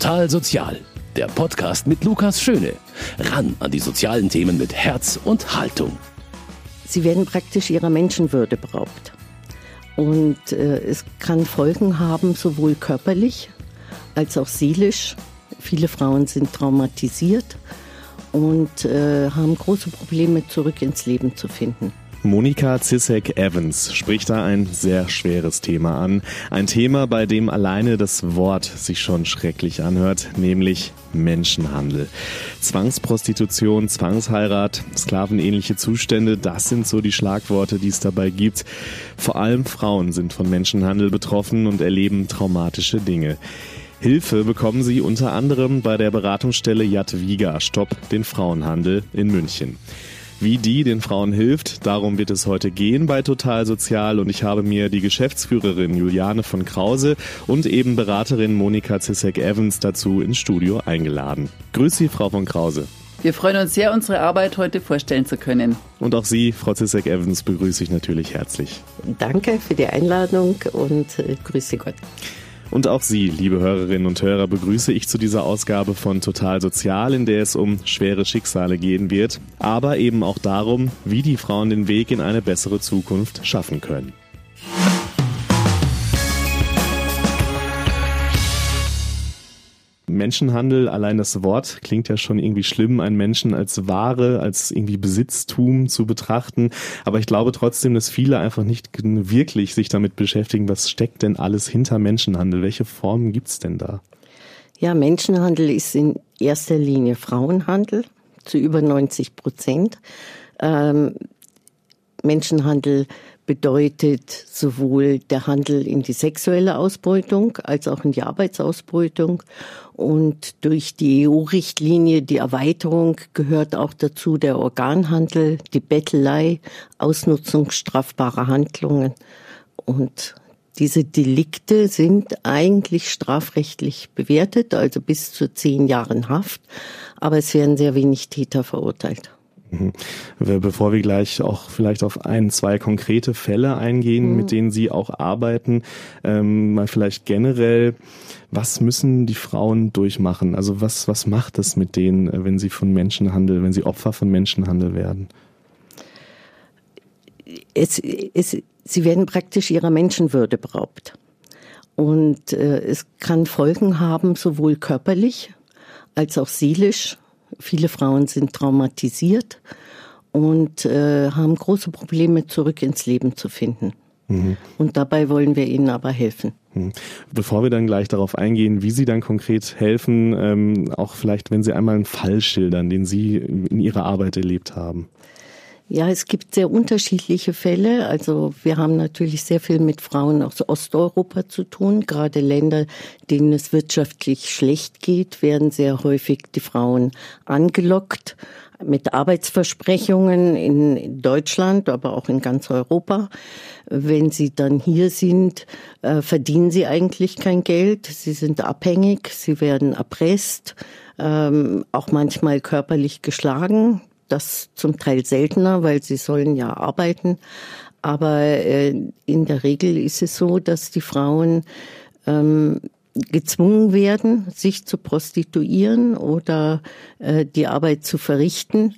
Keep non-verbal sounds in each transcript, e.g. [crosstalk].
Total Sozial, der Podcast mit Lukas Schöne. Ran an die sozialen Themen mit Herz und Haltung. Sie werden praktisch ihrer Menschenwürde beraubt. Und äh, es kann Folgen haben, sowohl körperlich als auch seelisch. Viele Frauen sind traumatisiert und äh, haben große Probleme, zurück ins Leben zu finden. Monika Zissek-Evans spricht da ein sehr schweres Thema an. Ein Thema, bei dem alleine das Wort sich schon schrecklich anhört, nämlich Menschenhandel. Zwangsprostitution, Zwangsheirat, sklavenähnliche Zustände, das sind so die Schlagworte, die es dabei gibt. Vor allem Frauen sind von Menschenhandel betroffen und erleben traumatische Dinge. Hilfe bekommen sie unter anderem bei der Beratungsstelle Jadwiga Stopp den Frauenhandel in München. Wie die den Frauen hilft, darum wird es heute gehen bei Total Sozial und ich habe mir die Geschäftsführerin Juliane von Krause und eben Beraterin Monika Zissek-Evans dazu ins Studio eingeladen. Grüß Sie, Frau von Krause. Wir freuen uns sehr, unsere Arbeit heute vorstellen zu können. Und auch Sie, Frau Zissek-Evans, begrüße ich natürlich herzlich. Danke für die Einladung und äh, grüße Gott. Und auch Sie, liebe Hörerinnen und Hörer, begrüße ich zu dieser Ausgabe von Total Sozial, in der es um schwere Schicksale gehen wird, aber eben auch darum, wie die Frauen den Weg in eine bessere Zukunft schaffen können. Menschenhandel, allein das Wort klingt ja schon irgendwie schlimm, einen Menschen als Ware, als irgendwie Besitztum zu betrachten. Aber ich glaube trotzdem, dass viele einfach nicht wirklich sich damit beschäftigen, was steckt denn alles hinter Menschenhandel? Welche Formen gibt's denn da? Ja, Menschenhandel ist in erster Linie Frauenhandel zu über 90 Prozent. Ähm, Menschenhandel bedeutet sowohl der Handel in die sexuelle Ausbeutung als auch in die Arbeitsausbeutung. Und durch die EU-Richtlinie, die Erweiterung, gehört auch dazu der Organhandel, die Bettelei, Ausnutzung strafbarer Handlungen. Und diese Delikte sind eigentlich strafrechtlich bewertet, also bis zu zehn Jahren Haft, aber es werden sehr wenig Täter verurteilt. Mhm. Bevor wir gleich auch vielleicht auf ein, zwei konkrete Fälle eingehen, mhm. mit denen Sie auch arbeiten, ähm, mal vielleicht generell, was müssen die Frauen durchmachen? Also was, was macht es mit denen, äh, wenn sie von Menschenhandel, wenn sie Opfer von Menschenhandel werden? Es, es, sie werden praktisch ihrer Menschenwürde beraubt. Und äh, es kann Folgen haben, sowohl körperlich als auch seelisch Viele Frauen sind traumatisiert und äh, haben große Probleme, zurück ins Leben zu finden. Mhm. Und dabei wollen wir ihnen aber helfen. Mhm. Bevor wir dann gleich darauf eingehen, wie Sie dann konkret helfen, ähm, auch vielleicht, wenn Sie einmal einen Fall schildern, den Sie in Ihrer Arbeit erlebt haben. Ja, es gibt sehr unterschiedliche Fälle. Also wir haben natürlich sehr viel mit Frauen aus Osteuropa zu tun. Gerade Länder, denen es wirtschaftlich schlecht geht, werden sehr häufig die Frauen angelockt mit Arbeitsversprechungen in Deutschland, aber auch in ganz Europa. Wenn sie dann hier sind, äh, verdienen sie eigentlich kein Geld. Sie sind abhängig, sie werden erpresst, ähm, auch manchmal körperlich geschlagen das zum Teil seltener, weil sie sollen ja arbeiten. Aber äh, in der Regel ist es so, dass die Frauen ähm, gezwungen werden, sich zu prostituieren oder äh, die Arbeit zu verrichten,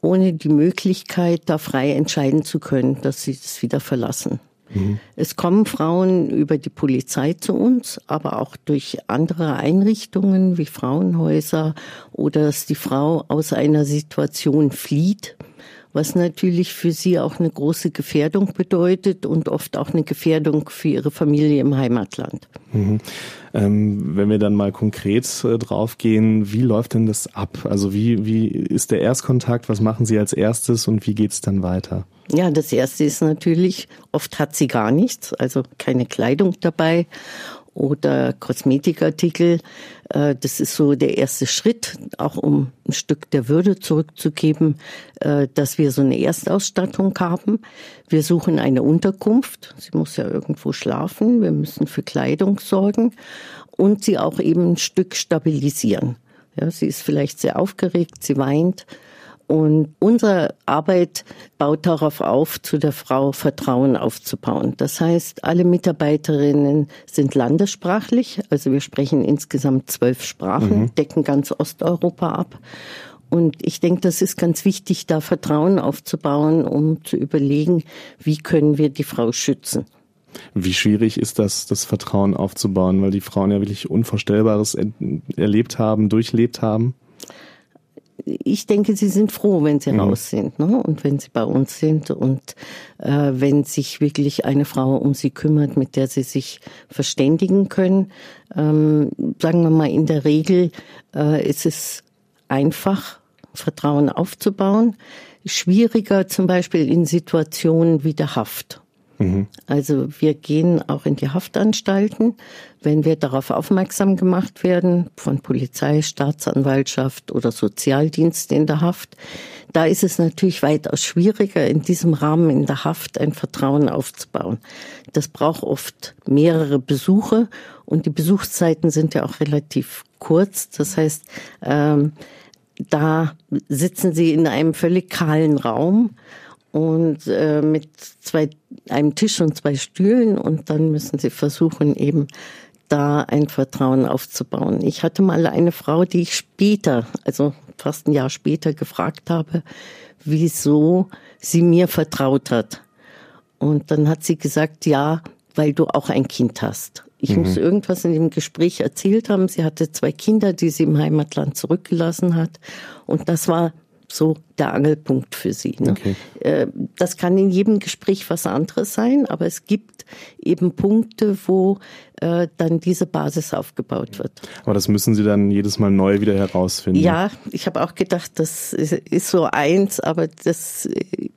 ohne die Möglichkeit, da frei entscheiden zu können, dass sie es wieder verlassen. Mhm. Es kommen Frauen über die Polizei zu uns, aber auch durch andere Einrichtungen wie Frauenhäuser oder dass die Frau aus einer Situation flieht, was natürlich für sie auch eine große Gefährdung bedeutet und oft auch eine Gefährdung für ihre Familie im Heimatland. Mhm. Ähm, wenn wir dann mal konkret äh, draufgehen, wie läuft denn das ab? Also wie, wie ist der Erstkontakt? Was machen Sie als erstes und wie geht's dann weiter? Ja, das erste ist natürlich, oft hat sie gar nichts, also keine Kleidung dabei oder Kosmetikartikel. Äh, das ist so der erste Schritt, auch um ein Stück der Würde zurückzugeben, äh, dass wir so eine Erstausstattung haben. Wir suchen eine Unterkunft. Sie muss ja irgendwo schlafen. Wir müssen für Kleidung sorgen und sie auch eben ein Stück stabilisieren. Ja, sie ist vielleicht sehr aufgeregt, sie weint Und unsere Arbeit baut darauf auf, zu der Frau Vertrauen aufzubauen. Das heißt, alle Mitarbeiterinnen sind landessprachlich. Also wir sprechen insgesamt zwölf Sprachen, mhm. decken ganz Osteuropa ab. Und ich denke, das ist ganz wichtig, da Vertrauen aufzubauen, um zu überlegen, wie können wir die Frau schützen. Wie schwierig ist das, das Vertrauen aufzubauen, weil die Frauen ja wirklich Unvorstellbares erlebt haben, durchlebt haben? Ich denke, sie sind froh, wenn sie mhm. raus sind ne? und wenn sie bei uns sind und äh, wenn sich wirklich eine Frau um sie kümmert, mit der sie sich verständigen können. Ähm, sagen wir mal, in der Regel äh, ist es einfach, Vertrauen aufzubauen. Schwieriger zum Beispiel in Situationen wie der Haft. Also wir gehen auch in die Haftanstalten, wenn wir darauf aufmerksam gemacht werden von Polizei, Staatsanwaltschaft oder Sozialdienst in der Haft. Da ist es natürlich weitaus schwieriger, in diesem Rahmen in der Haft ein Vertrauen aufzubauen. Das braucht oft mehrere Besuche und die Besuchszeiten sind ja auch relativ kurz. Das heißt, ähm, da sitzen sie in einem völlig kahlen Raum und äh, mit zwei, einem Tisch und zwei Stühlen und dann müssen sie versuchen, eben da ein Vertrauen aufzubauen. Ich hatte mal eine Frau, die ich später, also fast ein Jahr später gefragt habe, wieso sie mir vertraut hat. Und dann hat sie gesagt, ja, weil du auch ein Kind hast. Ich mhm. muss irgendwas in dem Gespräch erzählt haben. Sie hatte zwei Kinder, die sie im Heimatland zurückgelassen hat. Und das war so der Angelpunkt für sie. Ne? Okay. Äh, das kann in jedem Gespräch was anderes sein, aber es gibt eben Punkte, wo äh, dann diese Basis aufgebaut wird. Aber das müssen Sie dann jedes Mal neu wieder herausfinden. Ja, ich habe auch gedacht, das ist so eins, aber das äh,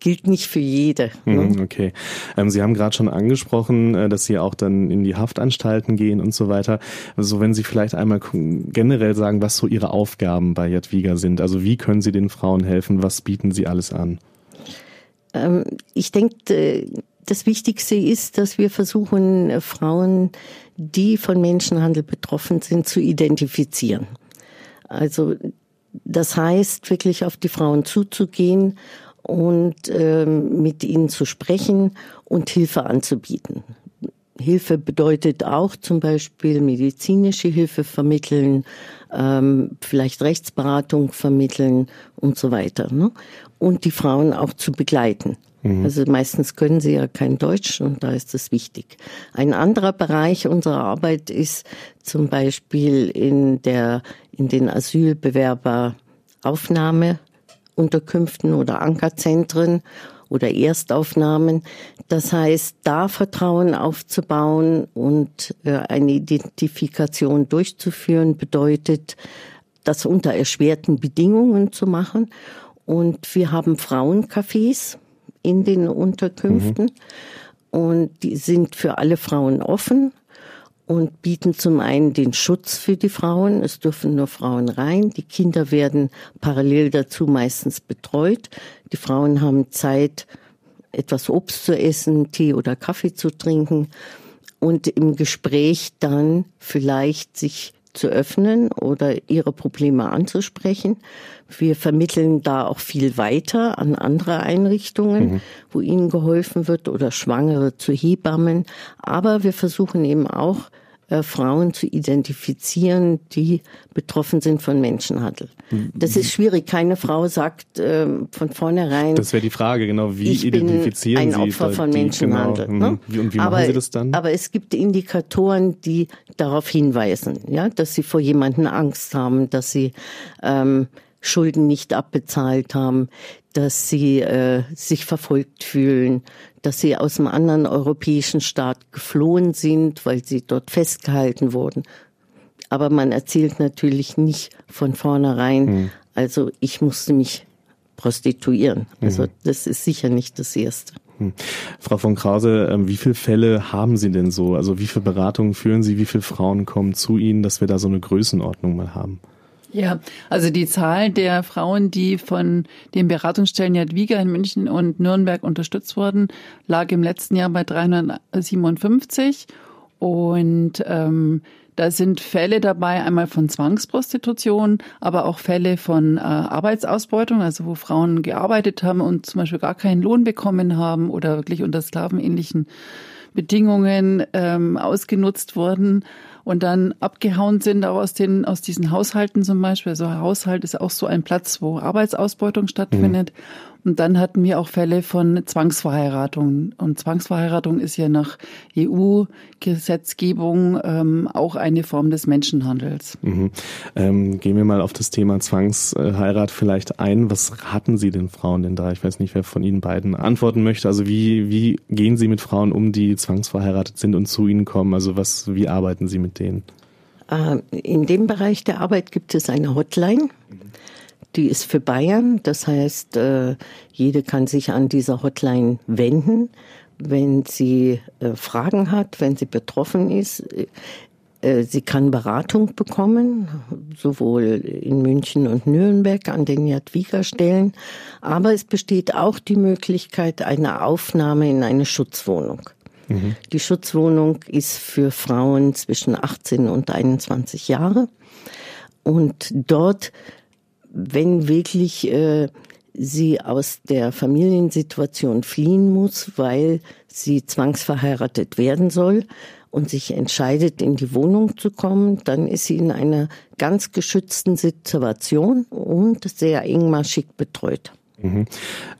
gilt nicht für jede. Ne? Mhm, okay. Ähm, Sie haben gerade schon angesprochen, äh, dass Sie auch dann in die Haftanstalten gehen und so weiter. Also wenn Sie vielleicht einmal generell sagen, was so Ihre Aufgaben bei Jadwiga sind. Also wie können Sie den Frauen helfen? Was bieten Sie alles an? Ähm, ich denke, das Wichtigste ist, dass wir versuchen, Frauen, die von Menschenhandel betroffen sind, zu identifizieren. Also das heißt, wirklich auf die Frauen zuzugehen und ähm, mit ihnen zu sprechen und Hilfe anzubieten. Hilfe bedeutet auch zum Beispiel medizinische Hilfe vermitteln, ähm, vielleicht Rechtsberatung vermitteln und so weiter. Ne? Und die Frauen auch zu begleiten. Mhm. Also meistens können sie ja kein Deutsch und da ist das wichtig. Ein anderer Bereich unserer Arbeit ist zum Beispiel in der in den Asylbewerberaufnahme Unterkünften oder Ankerzentren oder Erstaufnahmen. Das heißt, da Vertrauen aufzubauen und äh, eine Identifikation durchzuführen, bedeutet, das unter erschwerten Bedingungen zu machen. Und wir haben Frauencafés in den Unterkünften mhm. und die sind für alle Frauen offen und bieten zum einen den Schutz für die Frauen. Es dürfen nur Frauen rein. Die Kinder werden parallel dazu meistens betreut. Die Frauen haben Zeit, etwas Obst zu essen, Tee oder Kaffee zu trinken und im Gespräch dann vielleicht sich zu öffnen oder ihre Probleme anzusprechen. Wir vermitteln da auch viel weiter an andere Einrichtungen, mhm. wo ihnen geholfen wird oder Schwangere zu Hebammen. Aber wir versuchen eben auch, äh, Frauen zu identifizieren, die betroffen sind von Menschenhandel. Das ist schwierig. Keine Frau sagt äh, von vornherein. Das wäre die Frage, genau. Wie ich identifizieren bin ein Opfer von die, Menschenhandel. Genau, ne? und wie aber, machen Sie das dann? Aber es gibt Indikatoren, die darauf hinweisen, ja, dass sie vor jemanden Angst haben, dass sie ähm, Schulden nicht abbezahlt haben, dass sie äh, sich verfolgt fühlen, dass sie aus einem anderen europäischen Staat geflohen sind, weil sie dort festgehalten wurden. Aber man erzählt natürlich nicht von vornherein, mhm. also ich musste mich prostituieren. Also mhm. das ist sicher nicht das Erste. Hm. Frau von Krause, ähm, wie viele Fälle haben Sie denn so? Also wie viele Beratungen führen Sie? Wie viele Frauen kommen zu Ihnen, dass wir da so eine Größenordnung mal haben? Ja, also die Zahl der Frauen, die von den Beratungsstellen Jadwiga in München und Nürnberg unterstützt wurden, lag im letzten Jahr bei 357 Und ähm, da sind Fälle dabei, einmal von Zwangsprostitution, aber auch Fälle von äh, Arbeitsausbeutung, also wo Frauen gearbeitet haben und zum Beispiel gar keinen Lohn bekommen haben oder wirklich unter sklavenähnlichen Bedingungen ähm, ausgenutzt wurden und dann abgehauen sind auch aus den aus diesen Haushalten zum Beispiel. Also Haushalt ist auch so ein Platz, wo Arbeitsausbeutung stattfindet. Mhm. Und dann hatten wir auch Fälle von Zwangsverheiratung. Und Zwangsverheiratung ist ja nach EU-Gesetzgebung ähm, auch eine Form des Menschenhandels. Mhm. Ähm, gehen wir mal auf das Thema Zwangsheirat vielleicht ein. Was raten Sie den Frauen denn da? Ich weiß nicht, wer von Ihnen beiden antworten möchte. Also wie, wie gehen Sie mit Frauen um, die zwangsverheiratet sind und zu Ihnen kommen? Also was, wie arbeiten Sie mit denen? Äh, in dem Bereich der Arbeit gibt es eine Hotline. Mhm die ist für Bayern, das heißt, äh, jede kann sich an dieser Hotline wenden, wenn sie äh, Fragen hat, wenn sie betroffen ist. Äh, sie kann Beratung bekommen, sowohl in München und Nürnberg an den Jadwiga-Stellen, aber es besteht auch die Möglichkeit einer Aufnahme in eine Schutzwohnung. Mhm. Die Schutzwohnung ist für Frauen zwischen 18 und 21 Jahre. Und dort wenn wirklich äh, sie aus der Familiensituation fliehen muss, weil sie zwangsverheiratet werden soll und sich entscheidet, in die Wohnung zu kommen, dann ist sie in einer ganz geschützten Situation und sehr engmaschig betreut. Mhm.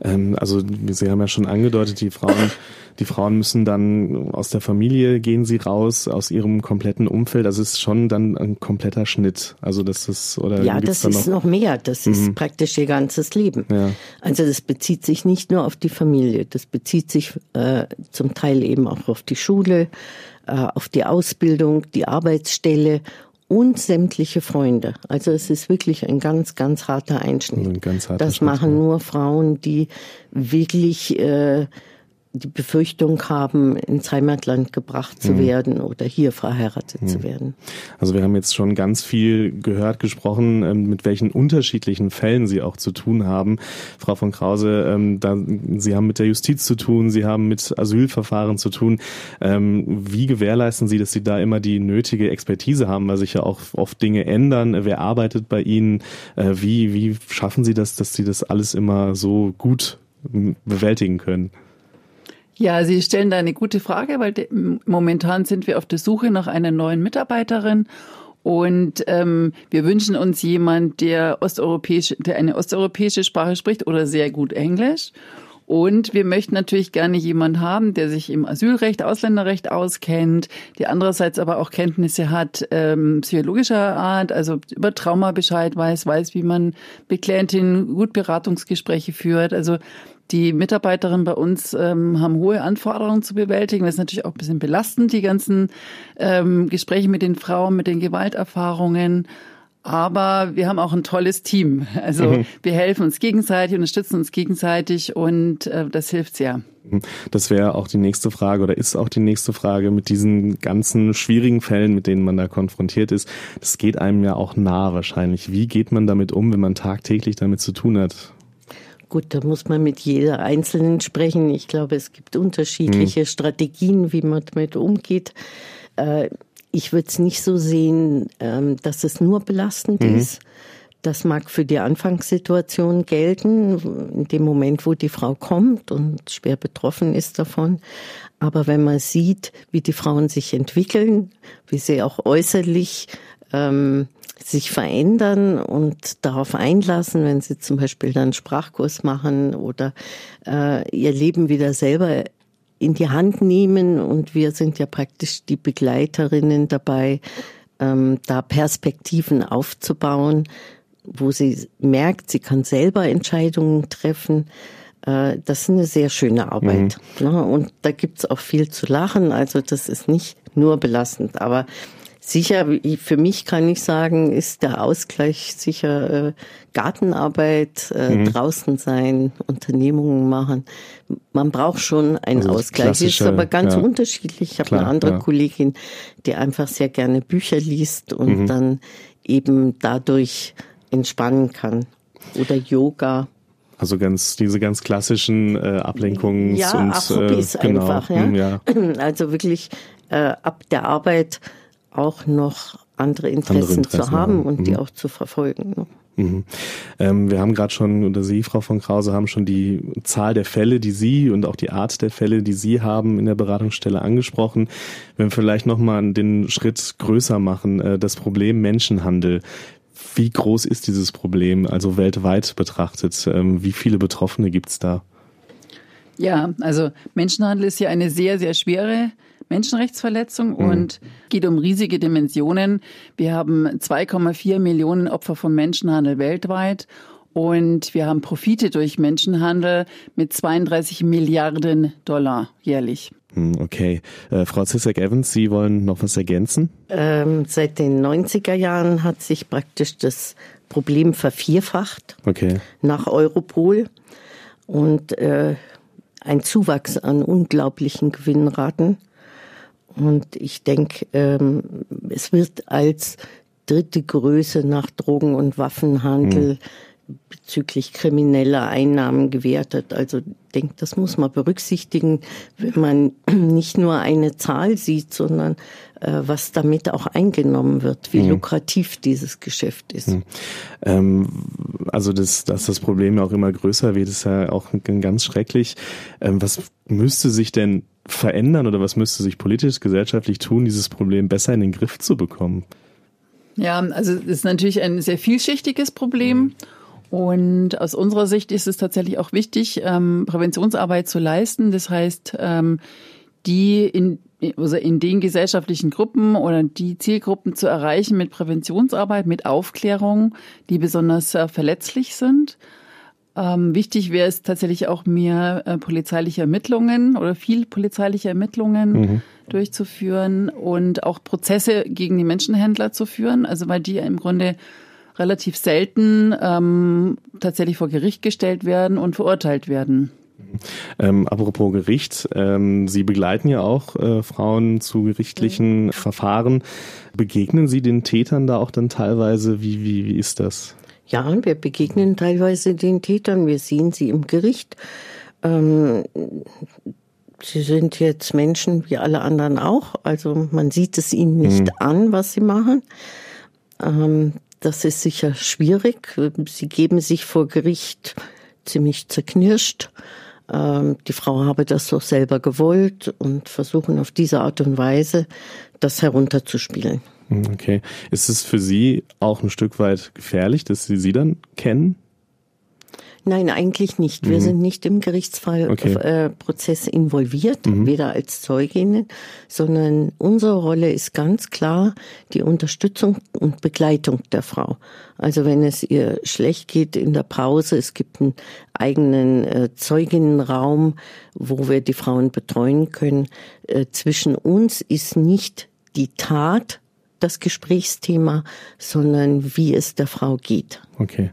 Ähm, also Sie haben ja schon angedeutet, die Frauen, die Frauen müssen dann aus der Familie gehen sie raus, aus ihrem kompletten Umfeld. Es ist schon dann ein kompletter Schnitt. Also das ist oder ja, das ist noch, noch mehr. Das ist mhm. praktisch ihr ganzes Leben. Ja. Also das bezieht sich nicht nur auf die Familie, das bezieht sich äh, zum Teil eben auch auf die Schule, äh, auf die Ausbildung, die Arbeitsstelle und sämtliche Freunde. Also es ist wirklich ein ganz, ganz harter Einschnitt. Ein ganz harter das Schnitt, machen nur Frauen, die wirklich äh, die Befürchtung haben, ins Heimatland gebracht zu mhm. werden oder hier verheiratet mhm. zu werden. Also wir haben jetzt schon ganz viel gehört, gesprochen, ähm, mit welchen unterschiedlichen Fällen Sie auch zu tun haben. Frau von Krause, ähm, Sie haben mit der Justiz zu tun, Sie haben mit Asylverfahren zu tun. Ähm, wie gewährleisten Sie, dass Sie da immer die nötige Expertise haben, weil sich ja auch oft Dinge ändern? Wer arbeitet bei Ihnen? Äh, wie, wie schaffen Sie das, dass Sie das alles immer so gut bewältigen können? Ja, Sie stellen da eine gute Frage, weil momentan sind wir auf der Suche nach einer neuen Mitarbeiterin. Und ähm, wir wünschen uns jemand, der osteuropäische, der eine osteuropäische Sprache spricht oder sehr gut Englisch. Und wir möchten natürlich gerne jemand haben, der sich im Asylrecht, Ausländerrecht auskennt, der andererseits aber auch Kenntnisse hat ähm, psychologischer Art, also über Trauma Bescheid weiß, weiß, wie man mit Klientinnen gut Beratungsgespräche führt. Also die Mitarbeiterinnen bei uns ähm, haben hohe Anforderungen zu bewältigen. Das ist natürlich auch ein bisschen belastend, die ganzen ähm, Gespräche mit den Frauen, mit den Gewalterfahrungen. Aber wir haben auch ein tolles Team. Also mhm. wir helfen uns gegenseitig, unterstützen uns gegenseitig und äh, das hilft sehr. Mhm. Das wäre auch die nächste Frage oder ist auch die nächste Frage mit diesen ganzen schwierigen Fällen, mit denen man da konfrontiert ist. Das geht einem ja auch nah wahrscheinlich. Wie geht man damit um, wenn man tagtäglich damit zu tun hat? Gut, da muss man mit jeder Einzelnen sprechen. Ich glaube, es gibt unterschiedliche mhm. Strategien, wie man damit umgeht. Ich würde es nicht so sehen, ähm, dass es nur belastend mhm. ist. Das mag für die Anfangssituation gelten, in dem Moment, wo die Frau kommt und schwer betroffen ist davon. Aber wenn man sieht, wie die Frauen sich entwickeln, wie sie auch äußerlich ähm, sich verändern und darauf einlassen, wenn sie zum Beispiel dann Sprachkurs machen oder äh, ihr Leben wieder selber in die Hand nehmen. Und wir sind ja praktisch die Begleiterinnen dabei, ähm, da Perspektiven aufzubauen, wo sie merkt, sie kann selber Entscheidungen treffen. Äh, das ist eine sehr schöne Arbeit. Mhm. Ne? Und da gibt's auch viel zu lachen. Also das ist nicht nur belastend. Aber Sicher, für mich kann ich sagen, ist der Ausgleich sicher äh, Gartenarbeit, äh, mhm. draußen sein, Unternehmungen machen. Man braucht schon einen also Ausgleich. Ist aber ganz ja. unterschiedlich. Ich habe eine andere ja. Kollegin, die einfach sehr gerne Bücher liest und mhm. dann eben dadurch entspannen kann. Oder Yoga. Also ganz diese ganz klassischen äh, Ablenkungs- ja, und ach, Hobbys äh, genau, einfach, ja? Hm, ja. [clears throat] Also wirklich äh, ab der Arbeit auch noch andere Interessen, andere Interessen zu haben und mhm. die auch zu verfolgen. Ne? Mhm. Ähm, wir haben gerade schon, oder Sie, Frau von Krause, haben schon die Zahl der Fälle, die Sie und auch die Art der Fälle, die Sie haben in der Beratungsstelle angesprochen. Wenn wir vielleicht nochmal den Schritt größer machen, äh, das Problem Menschenhandel. Wie groß ist dieses Problem, also weltweit betrachtet? Ähm, wie viele Betroffene gibt es da? Ja, also Menschenhandel ist ja eine sehr, sehr schwere Menschenrechtsverletzung mhm. und geht um riesige Dimensionen. Wir haben 2,4 Millionen Opfer vom Menschenhandel weltweit und wir haben Profite durch Menschenhandel mit 32 Milliarden Dollar jährlich. Hm, okay. Äh, Frau Zizek-Evans, Sie wollen noch was ergänzen? Ähm, seit den 90er Jahren hat sich praktisch das Problem vervierfacht okay. nach Europol. Und äh, ein Zuwachs an unglaublichen Gewinnraten. Und ich denke, ähm, es wird als dritte Größe nach Drogen- und Waffenhandel mhm bezüglich krimineller Einnahmen gewertet. Also ich denke, das muss man berücksichtigen, wenn man [clears throat] nicht nur eine Zahl sieht, sondern äh, was damit auch eingenommen wird, wie mhm. lukrativ dieses Geschäft ist. Mhm. Ähm, also das, dass das Problem auch immer größer wird, ist ja auch ganz schrecklich. Ähm, was müsste sich denn verändern oder was müsste sich politisch, gesellschaftlich tun, dieses Problem besser in den Griff zu bekommen? Ja, also es ist natürlich ein sehr vielschichtiges Problem. Mhm. Und aus unserer Sicht ist es tatsächlich auch wichtig, ähm, Präventionsarbeit zu leisten. Das heißt, ähm, die in, also in den gesellschaftlichen Gruppen oder die Zielgruppen zu erreichen mit Präventionsarbeit, mit Aufklärung, die besonders äh, verletzlich sind. Ähm, wichtig wäre es tatsächlich auch mehr äh, polizeiliche Ermittlungen oder viel polizeiliche Ermittlungen mhm. durchzuführen und auch Prozesse gegen die Menschenhändler zu führen, also weil die im Grunde relativ selten ähm, tatsächlich vor Gericht gestellt werden und verurteilt werden. Ähm, apropos Gericht, ähm, Sie begleiten ja auch äh, Frauen zu gerichtlichen mhm. Verfahren. Begegnen Sie den Tätern da auch dann teilweise? Wie, wie, wie ist das? Ja, wir begegnen teilweise den Tätern. Wir sehen sie im Gericht. Ähm, sie sind jetzt Menschen wie alle anderen auch. Also man sieht es ihnen nicht mhm. an, was sie machen. Ähm, das ist sicher schwierig. Sie geben sich vor Gericht ziemlich zerknirscht. Ähm, die Frau habe das doch selber gewollt und versuchen auf diese Art und Weise das herunterzuspielen. Hm, okay. Ist es für Sie auch ein Stück weit gefährlich, dass Sie sie dann kennen? Nein, eigentlich nicht. Wir mhm. sind nicht im Gerichtsprozess okay. äh, involviert, mhm. weder als Zeuginnen, sondern unsere Rolle ist ganz klar die Unterstützung und Begleitung der Frau. Also wenn es ihr schlecht geht in der Pause, es gibt einen eigenen äh, Zeuginnenraum, wo wir die Frauen betreuen können. Äh, zwischen uns ist nicht die Tat das Gesprächsthema, sondern wie es der Frau geht. Okay.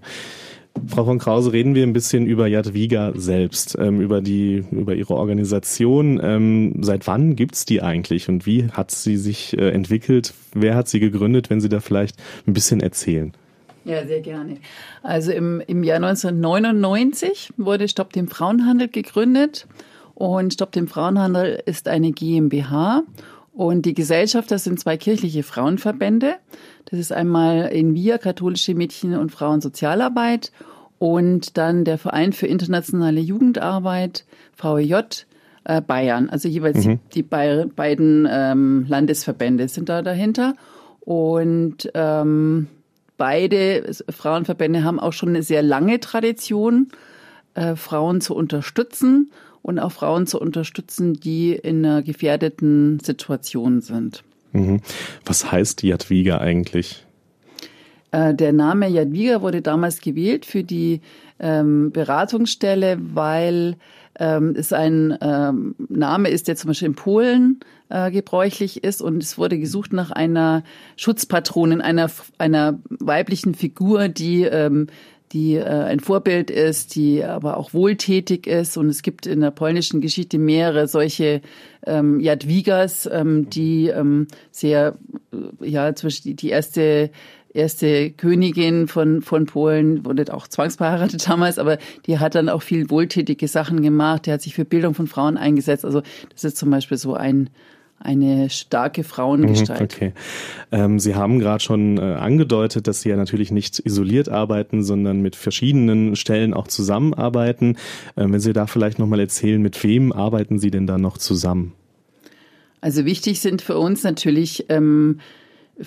Frau von Krause, reden wir ein bisschen über Jadwiga selbst, ähm, über die, über Ihre Organisation. Ähm, seit wann gibt's die eigentlich und wie hat sie sich äh, entwickelt? Wer hat sie gegründet, wenn Sie da vielleicht ein bisschen erzählen? Ja, sehr gerne. Also im, im Jahr 1999 wurde Stopp dem Frauenhandel gegründet und Stopp dem Frauenhandel ist eine GmbH und die Gesellschaft, das sind zwei kirchliche Frauenverbände. Das ist einmal in Wir, katholische Mädchen- und Frauensozialarbeit und dann der Verein für internationale Jugendarbeit, VEJ, äh, Bayern. Also jeweils mhm. die, die beiden ähm, Landesverbände sind da dahinter. Und ähm, beide Frauenverbände haben auch schon eine sehr lange Tradition, äh, Frauen zu unterstützen und auch Frauen zu unterstützen, die in einer gefährdeten Situation sind. Mhm. Was heißt Jadwiga eigentlich? Äh, der Name Jadwiga wurde damals gewählt für die ähm, Beratungsstelle, weil ähm, es ein ähm, Name ist, der zum Beispiel in Polen äh, gebräuchlich ist und es wurde gesucht nach einer Schutzpatronin, einer, einer weiblichen Figur, die ähm, die äh, ein Vorbild ist, die aber auch wohltätig ist. Und es gibt in der polnischen Geschichte mehrere solche ähm, Jadwigas, ähm, die ähm, sehr, äh, ja, zwischen die, die erste erste Königin von, von Polen, wurde auch zwangsverheiratet [laughs] damals, aber die hat dann auch viel wohltätige Sachen gemacht. Die hat sich für Bildung von Frauen eingesetzt. Also das ist zum Beispiel so ein, eine starke Frauengestalt. Mhm, okay. Ähm, Sie haben gerade schon äh, angedeutet, dass Sie ja natürlich nicht isoliert arbeiten, sondern mit verschiedenen Stellen auch zusammenarbeiten. Ähm, wenn Sie da vielleicht nochmal erzählen, mit wem arbeiten Sie denn da noch zusammen? Also wichtig sind für uns natürlich ähm,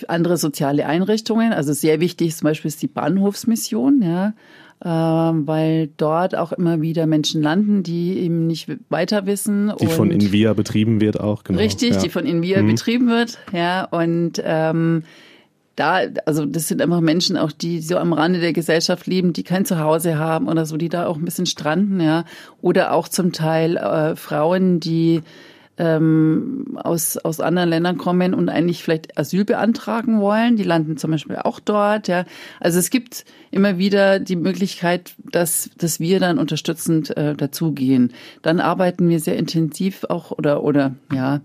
andere soziale Einrichtungen. Also sehr wichtig zum Beispiel ist die Bahnhofsmission, ja, weil dort auch immer wieder Menschen landen, die eben nicht weiter wissen. Die von Invia betrieben wird auch, genau. Richtig, ja. die von Invia mhm. betrieben wird, ja, und ähm, da, also das sind einfach Menschen auch, die so am Rande der Gesellschaft leben, die kein Zuhause haben oder so, die da auch ein bisschen stranden, ja. Oder auch zum Teil äh, Frauen, die ähm, aus, aus anderen Ländern kommen und eigentlich vielleicht Asyl beantragen wollen. Die landen zum Beispiel auch dort. Ja. Also es gibt immer wieder die Möglichkeit, dass, dass wir dann unterstützend äh, dazugehen. Dann arbeiten wir sehr intensiv auch oder, oder ja,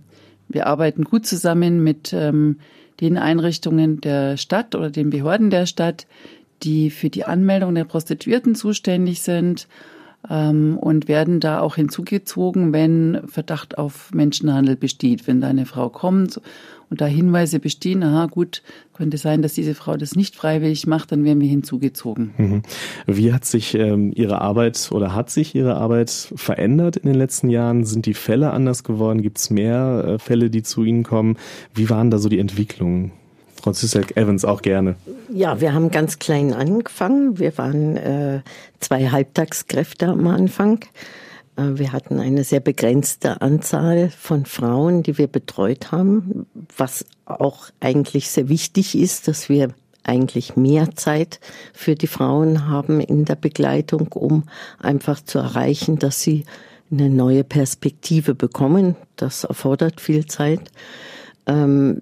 wir arbeiten gut zusammen mit ähm, den Einrichtungen der Stadt oder den Behörden der Stadt, die für die Anmeldung der Prostituierten zuständig sind ähm, und werden da auch hinzugezogen, wenn Verdacht auf Menschenhandel besteht. Wenn da eine Frau kommt und da Hinweise bestehen, aha gut, könnte sein, dass diese Frau das nicht freiwillig macht, dann werden wir hinzugezogen. Mhm. Wie hat sich ähm, Ihre Arbeit oder hat sich Ihre Arbeit verändert in den letzten Jahren? Sind die Fälle anders geworden? Gibt es mehr äh, Fälle, die zu Ihnen kommen? Wie waren da so die Entwicklungen? Frau Evans auch gerne. Ja, wir haben ganz klein angefangen. Wir waren äh, zwei Halbtagskräfte am Anfang. Äh, wir hatten eine sehr begrenzte Anzahl von Frauen, die wir betreut haben, was auch eigentlich sehr wichtig ist, dass wir eigentlich mehr Zeit für die Frauen haben in der Begleitung, um einfach zu erreichen, dass sie eine neue Perspektive bekommen. Das erfordert viel Zeit. Ähm,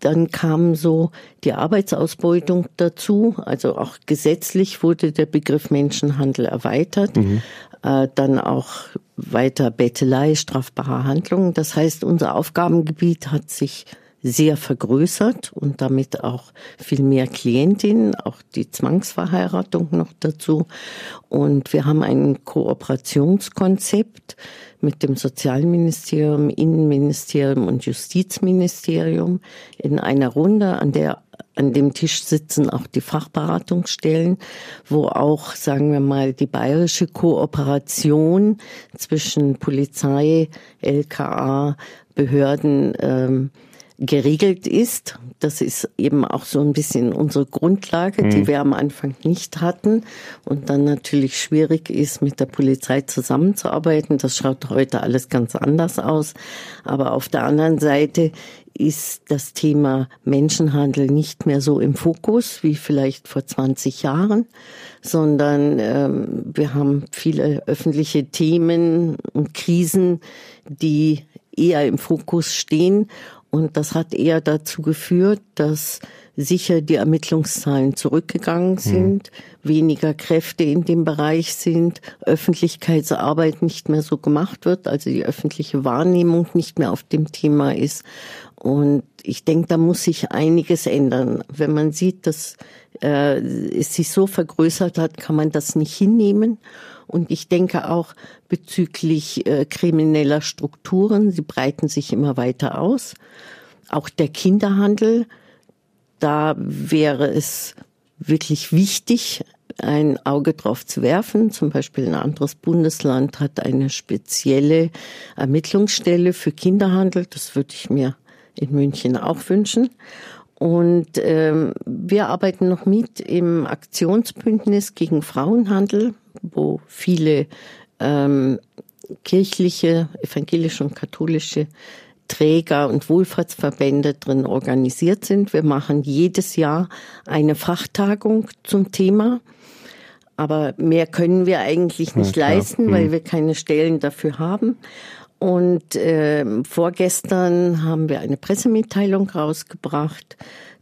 dann kam so die Arbeitsausbeutung dazu. Also auch gesetzlich wurde der Begriff Menschenhandel erweitert. Mhm. Äh, dann auch weiter Bettelei, strafbare Handlungen. Das heißt, unser Aufgabengebiet hat sich sehr vergrößert und damit auch viel mehr Klientinnen, auch die Zwangsverheiratung noch dazu. Und wir haben ein Kooperationskonzept, mit dem Sozialministerium, Innenministerium und Justizministerium in einer Runde, an der an dem Tisch sitzen auch die Fachberatungsstellen, wo auch, sagen wir mal, die bayerische Kooperation zwischen Polizei, LKA, Behörden ähm, geregelt ist. Das ist eben auch so ein bisschen unsere Grundlage, mhm. die wir am Anfang nicht hatten und dann natürlich schwierig ist, mit der Polizei zusammenzuarbeiten. Das schaut heute alles ganz anders aus. Aber auf der anderen Seite ist das Thema Menschenhandel nicht mehr so im Fokus wie vielleicht vor 20 Jahren, sondern ähm, wir haben viele öffentliche Themen und Krisen, die eher im Fokus stehen und das hat eher dazu geführt, dass sicher die Ermittlungszahlen zurückgegangen mhm. sind, mhm. weniger Kräfte in dem Bereich sind, Öffentlichkeitsarbeit nicht mehr so gemacht wird, also die öffentliche Wahrnehmung nicht mehr auf dem Thema ist. Und ich denke, da muss sich einiges ändern. Wenn man sieht, dass äh, es sich so vergrößert hat, kann man das nicht hinnehmen. Und ich denke auch bezüglich äh, krimineller Strukturen, sie breiten sich immer weiter aus. Auch der Kinderhandel, da wäre es wirklich wichtig, ein Auge drauf zu werfen. Zum Beispiel ein anderes Bundesland hat eine spezielle Ermittlungsstelle für Kinderhandel. Das würde ich mir in München auch wünschen. Und ähm, wir arbeiten noch mit im Aktionsbündnis gegen Frauenhandel, wo viele ähm, kirchliche, evangelische und katholische Träger und Wohlfahrtsverbände drin organisiert sind. Wir machen jedes Jahr eine Fachtagung zum Thema. Aber mehr können wir eigentlich nicht ja, leisten, weil hm. wir keine Stellen dafür haben. Und äh, vorgestern haben wir eine Pressemitteilung rausgebracht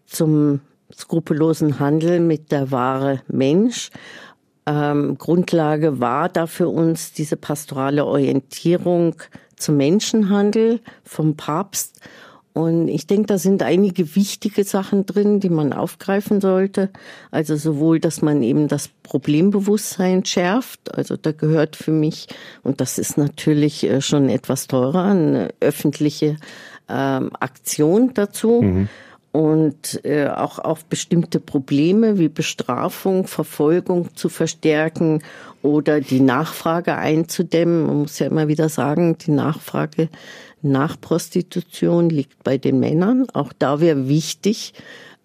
zum skrupellosen Handel mit der Ware Mensch. Ähm, Grundlage war da für uns diese pastorale Orientierung zum Menschenhandel vom Papst und ich denke, da sind einige wichtige Sachen drin, die man aufgreifen sollte. Also sowohl, dass man eben das Problembewusstsein schärft. Also da gehört für mich, und das ist natürlich äh, schon etwas teurer, eine öffentliche ähm, Aktion dazu. Mhm und äh, auch auf bestimmte Probleme wie Bestrafung, Verfolgung zu verstärken oder die Nachfrage einzudämmen. Man muss ja immer wieder sagen, die Nachfrage nach Prostitution liegt bei den Männern. Auch da wäre wichtig,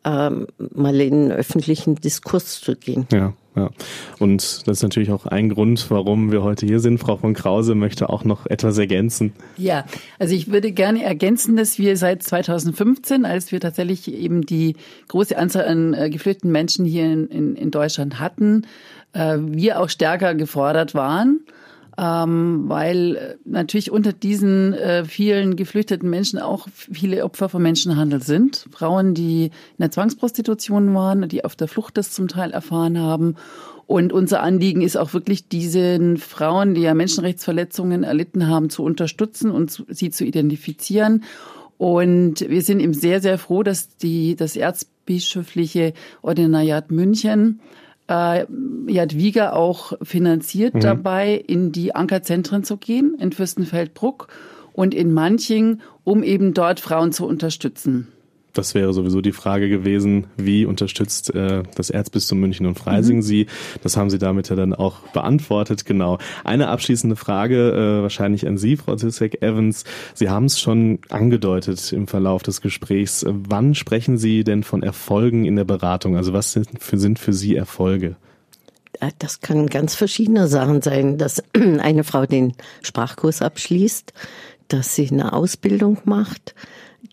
ähm, mal in den öffentlichen Diskurs zu gehen. Ja. Ja, und das ist natürlich auch ein Grund, warum wir heute hier sind. Frau von Krause möchte auch noch etwas ergänzen. Ja, also ich würde gerne ergänzen, dass wir seit 2015, als wir tatsächlich eben die große Anzahl an äh, geflüchteten Menschen hier in, in, in Deutschland hatten, äh, wir auch stärker gefordert waren ähm, weil äh, natürlich unter diesen äh, vielen geflüchteten Menschen auch viele Opfer von Menschenhandel sind. Frauen, die in der Zwangsprostitution waren, die auf der Flucht das zum Teil erfahren haben. Und unser Anliegen ist auch wirklich, diesen Frauen, die ja Menschenrechtsverletzungen erlitten haben, zu unterstützen und sie zu identifizieren. Und wir sind eben sehr, sehr froh, dass die, das erzbischöfliche Ordinariat München äh, Jadwiga auch finanziert mhm. dabei, in die Ankerzentren zu gehen, in Fürstenfeldbruck und in Manching, um eben dort Frauen zu unterstützen. Das wäre sowieso die Frage gewesen, wie unterstützt äh, das Erzbistum München und Freising mhm. Sie? Das haben Sie damit ja dann auch beantwortet, genau. Eine abschließende Frage äh, wahrscheinlich an Sie, Frau Zizek-Evans. Sie haben es schon angedeutet im Verlauf des Gesprächs. Wann sprechen Sie denn von Erfolgen in der Beratung? Also was sind für, sind für Sie Erfolge? Äh, das kann ganz verschiedene Sachen sein, dass [clears throat] eine Frau den Sprachkurs abschließt, dass sie eine Ausbildung macht,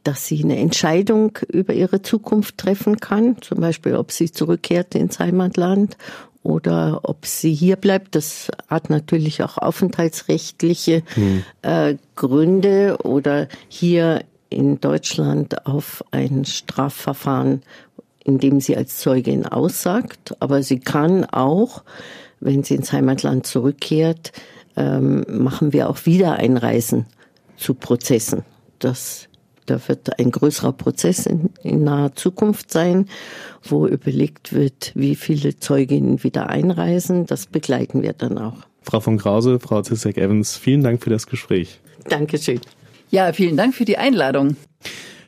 dass sie eine Entscheidung über ihre Zukunft treffen kann, zum Beispiel ob sie zurückkehrt ins Heimatland oder ob sie hier bleibt. Das hat natürlich auch aufenthaltsrechtliche hm. äh, Gründe oder hier in Deutschland auf ein Strafverfahren, in dem sie als Zeugin aussagt. Aber sie kann auch, wenn sie ins Heimatland zurückkehrt, ähm, machen wir auch Wiedereinreisen zu Prozessen. Das da wird ein größerer Prozess in, in naher Zukunft sein, wo überlegt wird, wie viele Zeuginnen wieder einreisen. Das begleiten wir dann auch. Frau von Krause, Frau Zizek-Evans, vielen Dank für das Gespräch. Dankeschön. Ja, vielen Dank für die Einladung.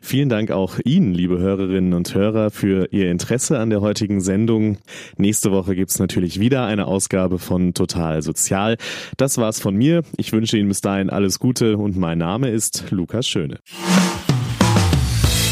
Vielen Dank auch Ihnen, liebe Hörerinnen und Hörer, für Ihr Interesse an der heutigen Sendung. Nächste Woche gibt's natürlich wieder eine Ausgabe von Total Sozial. Das war's von mir. Ich wünsche Ihnen bis dahin alles Gute und mein Name ist Lukas Schöne.